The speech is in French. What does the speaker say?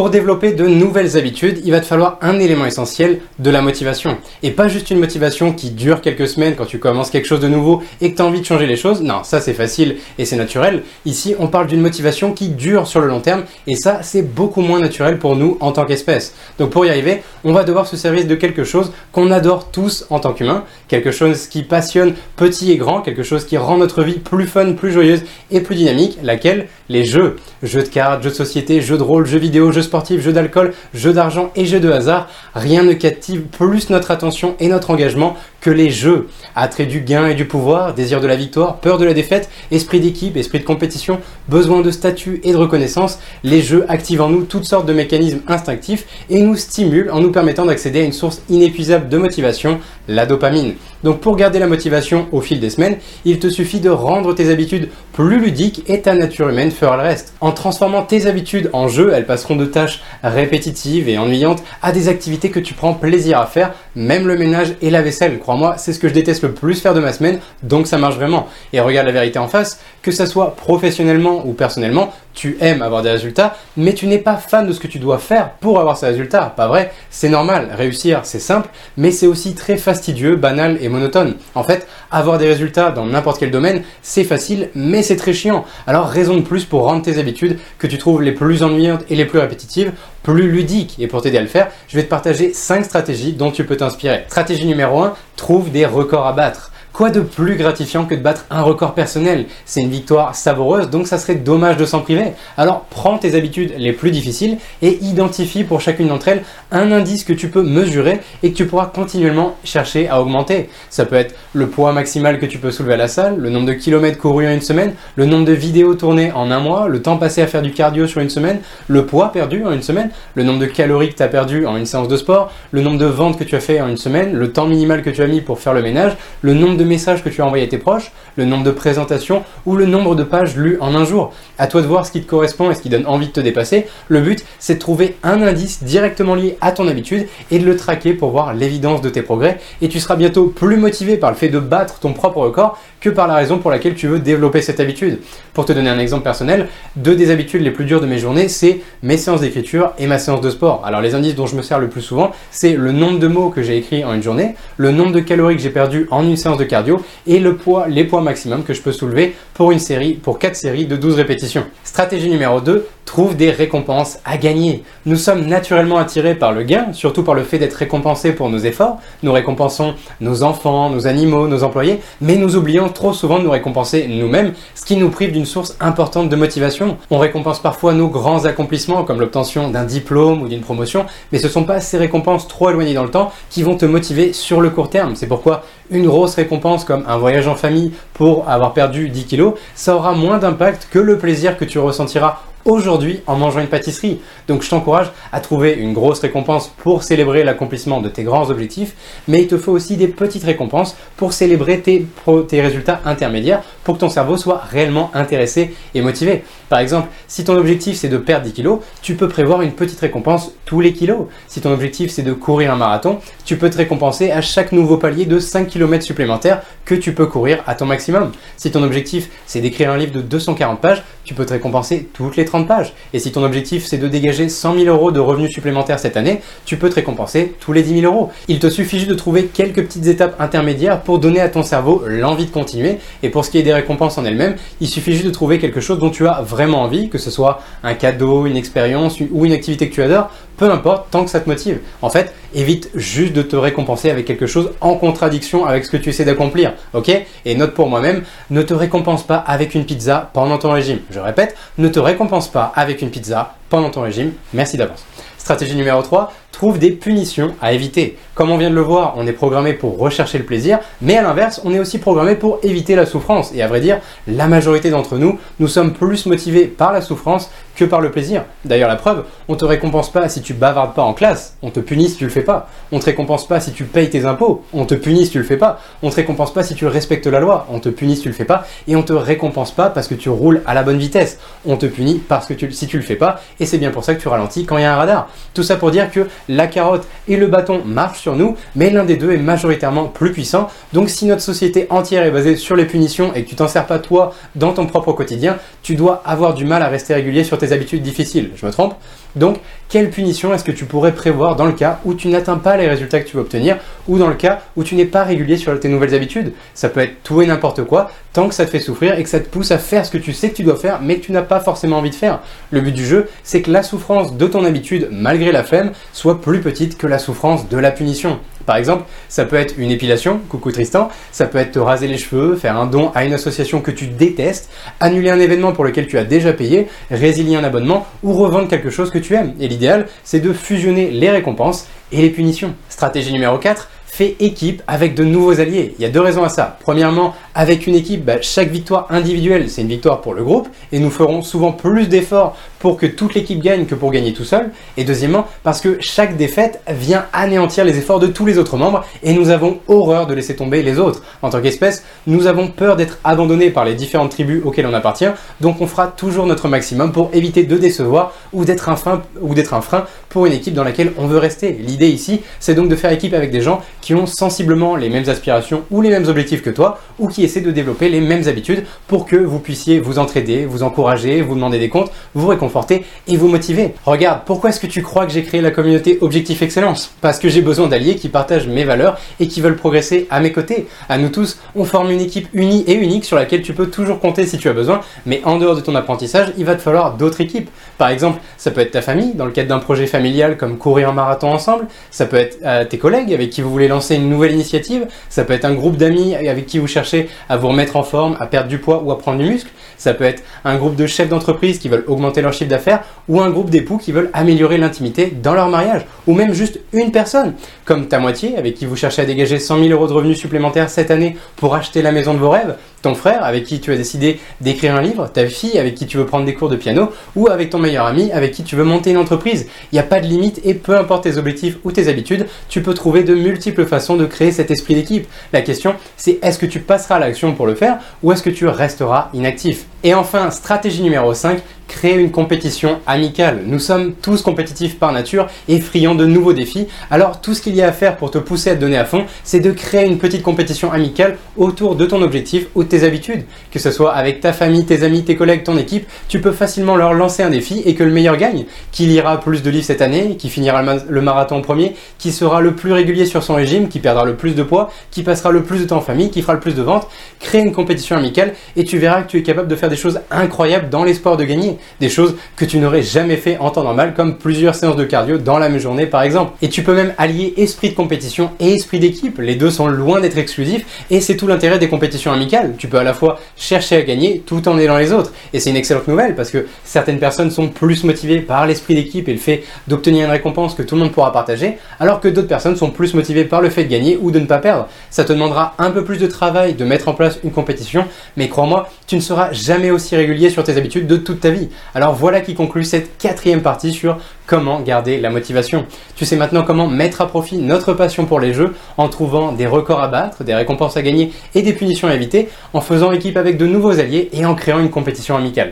Pour développer de nouvelles habitudes, il va te falloir un élément essentiel de la motivation. Et pas juste une motivation qui dure quelques semaines quand tu commences quelque chose de nouveau et que tu as envie de changer les choses. Non, ça c'est facile et c'est naturel. Ici, on parle d'une motivation qui dure sur le long terme et ça c'est beaucoup moins naturel pour nous en tant qu'espèce. Donc pour y arriver, on va devoir se servir de quelque chose qu'on adore tous en tant qu'humain, quelque chose qui passionne petit et grand, quelque chose qui rend notre vie plus fun, plus joyeuse et plus dynamique, laquelle? Les jeux. Jeux de cartes, jeux de société, jeux de rôle, jeux vidéo, jeux jeux d'alcool, jeux d'argent et jeux de hasard. Rien ne captive plus notre attention et notre engagement que les jeux. Attrait du gain et du pouvoir, désir de la victoire, peur de la défaite, esprit d'équipe, esprit de compétition, besoin de statut et de reconnaissance, les jeux activent en nous toutes sortes de mécanismes instinctifs et nous stimulent en nous permettant d'accéder à une source inépuisable de motivation, la dopamine. Donc pour garder la motivation au fil des semaines, il te suffit de rendre tes habitudes plus ludiques et ta nature humaine fera le reste. En transformant tes habitudes en jeux, elles passeront de tâches répétitives et ennuyantes à des activités que tu prends plaisir à faire, même le ménage et la vaisselle. Crois-moi, c'est ce que je déteste le plus faire de ma semaine, donc ça marche vraiment. Et regarde la vérité en face, que ça soit professionnellement ou personnellement, tu aimes avoir des résultats, mais tu n'es pas fan de ce que tu dois faire pour avoir ces résultats. Pas vrai? C'est normal, réussir c'est simple, mais c'est aussi très fastidieux, banal et monotone. En fait, avoir des résultats dans n'importe quel domaine, c'est facile, mais c'est très chiant. Alors raison de plus pour rendre tes habitudes que tu trouves les plus ennuyantes et les plus répétitives plus ludiques. Et pour t'aider à le faire, je vais te partager 5 stratégies dont tu peux t'inspirer. Stratégie numéro 1, trouve des records à battre. Quoi de plus gratifiant que de battre un record personnel? C'est une victoire savoureuse, donc ça serait dommage de s'en priver. Alors prends tes habitudes les plus difficiles et identifie pour chacune d'entre elles un indice que tu peux mesurer et que tu pourras continuellement chercher à augmenter. Ça peut être le poids maximal que tu peux soulever à la salle, le nombre de kilomètres courus en une semaine, le nombre de vidéos tournées en un mois, le temps passé à faire du cardio sur une semaine, le poids perdu en une semaine, le nombre de calories que tu as perdu en une séance de sport, le nombre de ventes que tu as fait en une semaine, le temps minimal que tu as mis pour faire le ménage, le nombre de messages que tu as envoyés à tes proches, le nombre de présentations ou le nombre de pages lues en un jour. À toi de voir ce qui te correspond et ce qui donne envie de te dépasser. Le but, c'est de trouver un indice directement lié à ton habitude et de le traquer pour voir l'évidence de tes progrès. Et tu seras bientôt plus motivé par le fait de battre ton propre record que par la raison pour laquelle tu veux développer cette habitude. Pour te donner un exemple personnel, deux des habitudes les plus dures de mes journées, c'est mes séances d'écriture et ma séance de sport. Alors les indices dont je me sers le plus souvent, c'est le nombre de mots que j'ai écrits en une journée, le nombre de calories que j'ai perdu en une séance de cardio et le poids, les poids maximum que je peux soulever pour une série, pour 4 séries de 12 répétitions. Stratégie numéro 2, trouve des récompenses à gagner. Nous sommes naturellement attirés par le gain, surtout par le fait d'être récompensés pour nos efforts. Nous récompensons nos enfants, nos animaux, nos employés, mais nous oublions trop souvent de nous récompenser nous-mêmes, ce qui nous prive d'une source importante de motivation. On récompense parfois nos grands accomplissements, comme l'obtention d'un diplôme ou d'une promotion, mais ce ne sont pas ces récompenses trop éloignées dans le temps qui vont te motiver sur le court terme. C'est pourquoi une grosse récompense comme un voyage en famille pour avoir perdu 10 kilos, ça aura moins d'impact que le plaisir que tu ressentiras aujourd'hui en mangeant une pâtisserie. Donc je t'encourage à trouver une grosse récompense pour célébrer l'accomplissement de tes grands objectifs, mais il te faut aussi des petites récompenses pour célébrer tes, tes résultats intermédiaires pour que ton cerveau soit réellement intéressé et motivé. Par exemple, si ton objectif c'est de perdre 10 kilos, tu peux prévoir une petite récompense tous les kilos. Si ton objectif c'est de courir un marathon, tu peux te récompenser à chaque nouveau palier de 5 km supplémentaires que tu peux courir à ton maximum. Si ton objectif c'est d'écrire un livre de 240 pages, tu peux te récompenser toutes les 30 pages. Et si ton objectif c'est de dégager 100 000 euros de revenus supplémentaires cette année, tu peux te récompenser tous les 10 000 euros. Il te suffit juste de trouver quelques petites étapes intermédiaires pour donner à ton cerveau l'envie de continuer. Et pour ce qui est des récompenses en elles-mêmes, il suffit juste de trouver quelque chose dont tu as vraiment envie, que ce soit un cadeau, une expérience ou une activité que tu adores, peu importe, tant que ça te motive. En fait, évite juste de te récompenser avec quelque chose en contradiction avec ce que tu essaies d'accomplir, ok? Et note pour moi-même, ne te récompense pas avec une pizza pendant ton régime. Je répète, ne te récompense pas avec une pizza pendant ton régime. Merci d'avance. Stratégie numéro 3, trouve des punitions à éviter. Comme on vient de le voir, on est programmé pour rechercher le plaisir, mais à l'inverse, on est aussi programmé pour éviter la souffrance. Et à vrai dire, la majorité d'entre nous, nous sommes plus motivés par la souffrance que par le plaisir. D'ailleurs, la preuve, on te récompense pas si tu bavardes pas en classe, on te punit si tu le fais pas. On te récompense pas si tu payes tes impôts, on te punit si tu le fais pas. On te récompense pas si tu respectes la loi, on te punit si tu le fais pas. Et on te récompense pas parce que tu roules à la bonne vitesse, on te punit parce que tu, si tu le fais pas. Et c'est bien pour ça que tu ralentis quand il y a un radar. Tout ça pour dire que la carotte et le bâton marchent sur nous, mais l'un des deux est majoritairement plus puissant. Donc si notre société entière est basée sur les punitions et que tu t'en sers pas toi dans ton propre quotidien, tu dois avoir du mal à rester régulier sur tes habitudes difficiles. Je me trompe? Donc, quelle punition est-ce que tu pourrais prévoir dans le cas où tu n'atteins pas les résultats que tu veux obtenir ou dans le cas où tu n'es pas régulier sur tes nouvelles habitudes? Ça peut être tout et n'importe quoi tant que ça te fait souffrir et que ça te pousse à faire ce que tu sais que tu dois faire mais que tu n'as pas forcément envie de faire. Le but du jeu, c'est que la souffrance de ton habitude, malgré la flemme, soit plus petite que la souffrance de la punition. Par exemple, ça peut être une épilation, coucou Tristan, ça peut être te raser les cheveux, faire un don à une association que tu détestes, annuler un événement pour lequel tu as déjà payé, résilier un abonnement ou revendre quelque chose que tu aimes. Et l'idéal, c'est de fusionner les récompenses et les punitions. Stratégie numéro 4, fais équipe avec de nouveaux alliés. Il y a deux raisons à ça. Premièrement, avec une équipe, bah, chaque victoire individuelle, c'est une victoire pour le groupe, et nous ferons souvent plus d'efforts pour que toute l'équipe gagne que pour gagner tout seul. Et deuxièmement, parce que chaque défaite vient anéantir les efforts de tous les autres membres, et nous avons horreur de laisser tomber les autres. En tant qu'espèce, nous avons peur d'être abandonnés par les différentes tribus auxquelles on appartient, donc on fera toujours notre maximum pour éviter de décevoir ou d'être un frein, ou d'être un frein pour une équipe dans laquelle on veut rester. L'idée ici, c'est donc de faire équipe avec des gens qui ont sensiblement les mêmes aspirations ou les mêmes objectifs que toi, ou qui essaie de développer les mêmes habitudes pour que vous puissiez vous entraider, vous encourager, vous demander des comptes, vous réconforter et vous motiver. Regarde, pourquoi est-ce que tu crois que j'ai créé la communauté Objectif Excellence? Parce que j'ai besoin d'alliés qui partagent mes valeurs et qui veulent progresser à mes côtés. À nous tous, on forme une équipe unie et unique sur laquelle tu peux toujours compter si tu as besoin, mais en dehors de ton apprentissage, il va te falloir d'autres équipes. Par exemple, ça peut être ta famille dans le cadre d'un projet familial comme courir un marathon ensemble, ça peut être euh, tes collègues avec qui vous voulez lancer une nouvelle initiative, ça peut être un groupe d'amis avec qui vous cherchez à vous remettre en forme, à perdre du poids ou à prendre du muscle. Ça peut être un groupe de chefs d'entreprise qui veulent augmenter leur chiffre d'affaires ou un groupe d'époux qui veulent améliorer l'intimité dans leur mariage. Ou même juste une personne, comme ta moitié avec qui vous cherchez à dégager 100 000 euros de revenus supplémentaires cette année pour acheter la maison de vos rêves, ton frère avec qui tu as décidé d'écrire un livre, ta fille avec qui tu veux prendre des cours de piano ou avec ton meilleur ami avec qui tu veux monter une entreprise. Il n'y a pas de limite et peu importe tes objectifs ou tes habitudes, tu peux trouver de multiples façons de créer cet esprit d'équipe. La question, c'est est-ce que tu passeras à l'action pour le faire ou est-ce que tu resteras inactif? Et enfin, stratégie numéro 5, créer une compétition amicale. Nous sommes tous compétitifs par nature et friands de nouveaux défis. Alors tout ce qu'il y a à faire pour te pousser à te donner à fond, c'est de créer une petite compétition amicale autour de ton objectif ou de tes habitudes. Que ce soit avec ta famille, tes amis, tes collègues, ton équipe, tu peux facilement leur lancer un défi et que le meilleur gagne. Qui lira plus de livres cette année, qui finira le marathon en premier, qui sera le plus régulier sur son régime, qui perdra le plus de poids, qui passera le plus de temps en famille, qui fera le plus de ventes. Crée une compétition amicale et tu verras que tu es capable de faire des choses incroyables dans l'espoir de gagner des choses que tu n'aurais jamais fait en temps normal, comme plusieurs séances de cardio dans la même journée par exemple. Et tu peux même allier esprit de compétition et esprit d'équipe. Les deux sont loin d'être exclusifs et c'est tout l'intérêt des compétitions amicales. Tu peux à la fois chercher à gagner tout en aidant les autres. Et c'est une excellente nouvelle parce que certaines personnes sont plus motivées par l'esprit d'équipe et le fait d'obtenir une récompense que tout le monde pourra partager, alors que d'autres personnes sont plus motivées par le fait de gagner ou de ne pas perdre. Ça te demandera un peu plus de travail de mettre en place une compétition, mais crois-moi, tu ne seras jamais aussi régulier sur tes habitudes de toute ta vie. Alors voilà qui conclut cette quatrième partie sur comment garder la motivation. Tu sais maintenant comment mettre à profit notre passion pour les jeux en trouvant des records à battre, des récompenses à gagner et des punitions à éviter, en faisant équipe avec de nouveaux alliés et en créant une compétition amicale.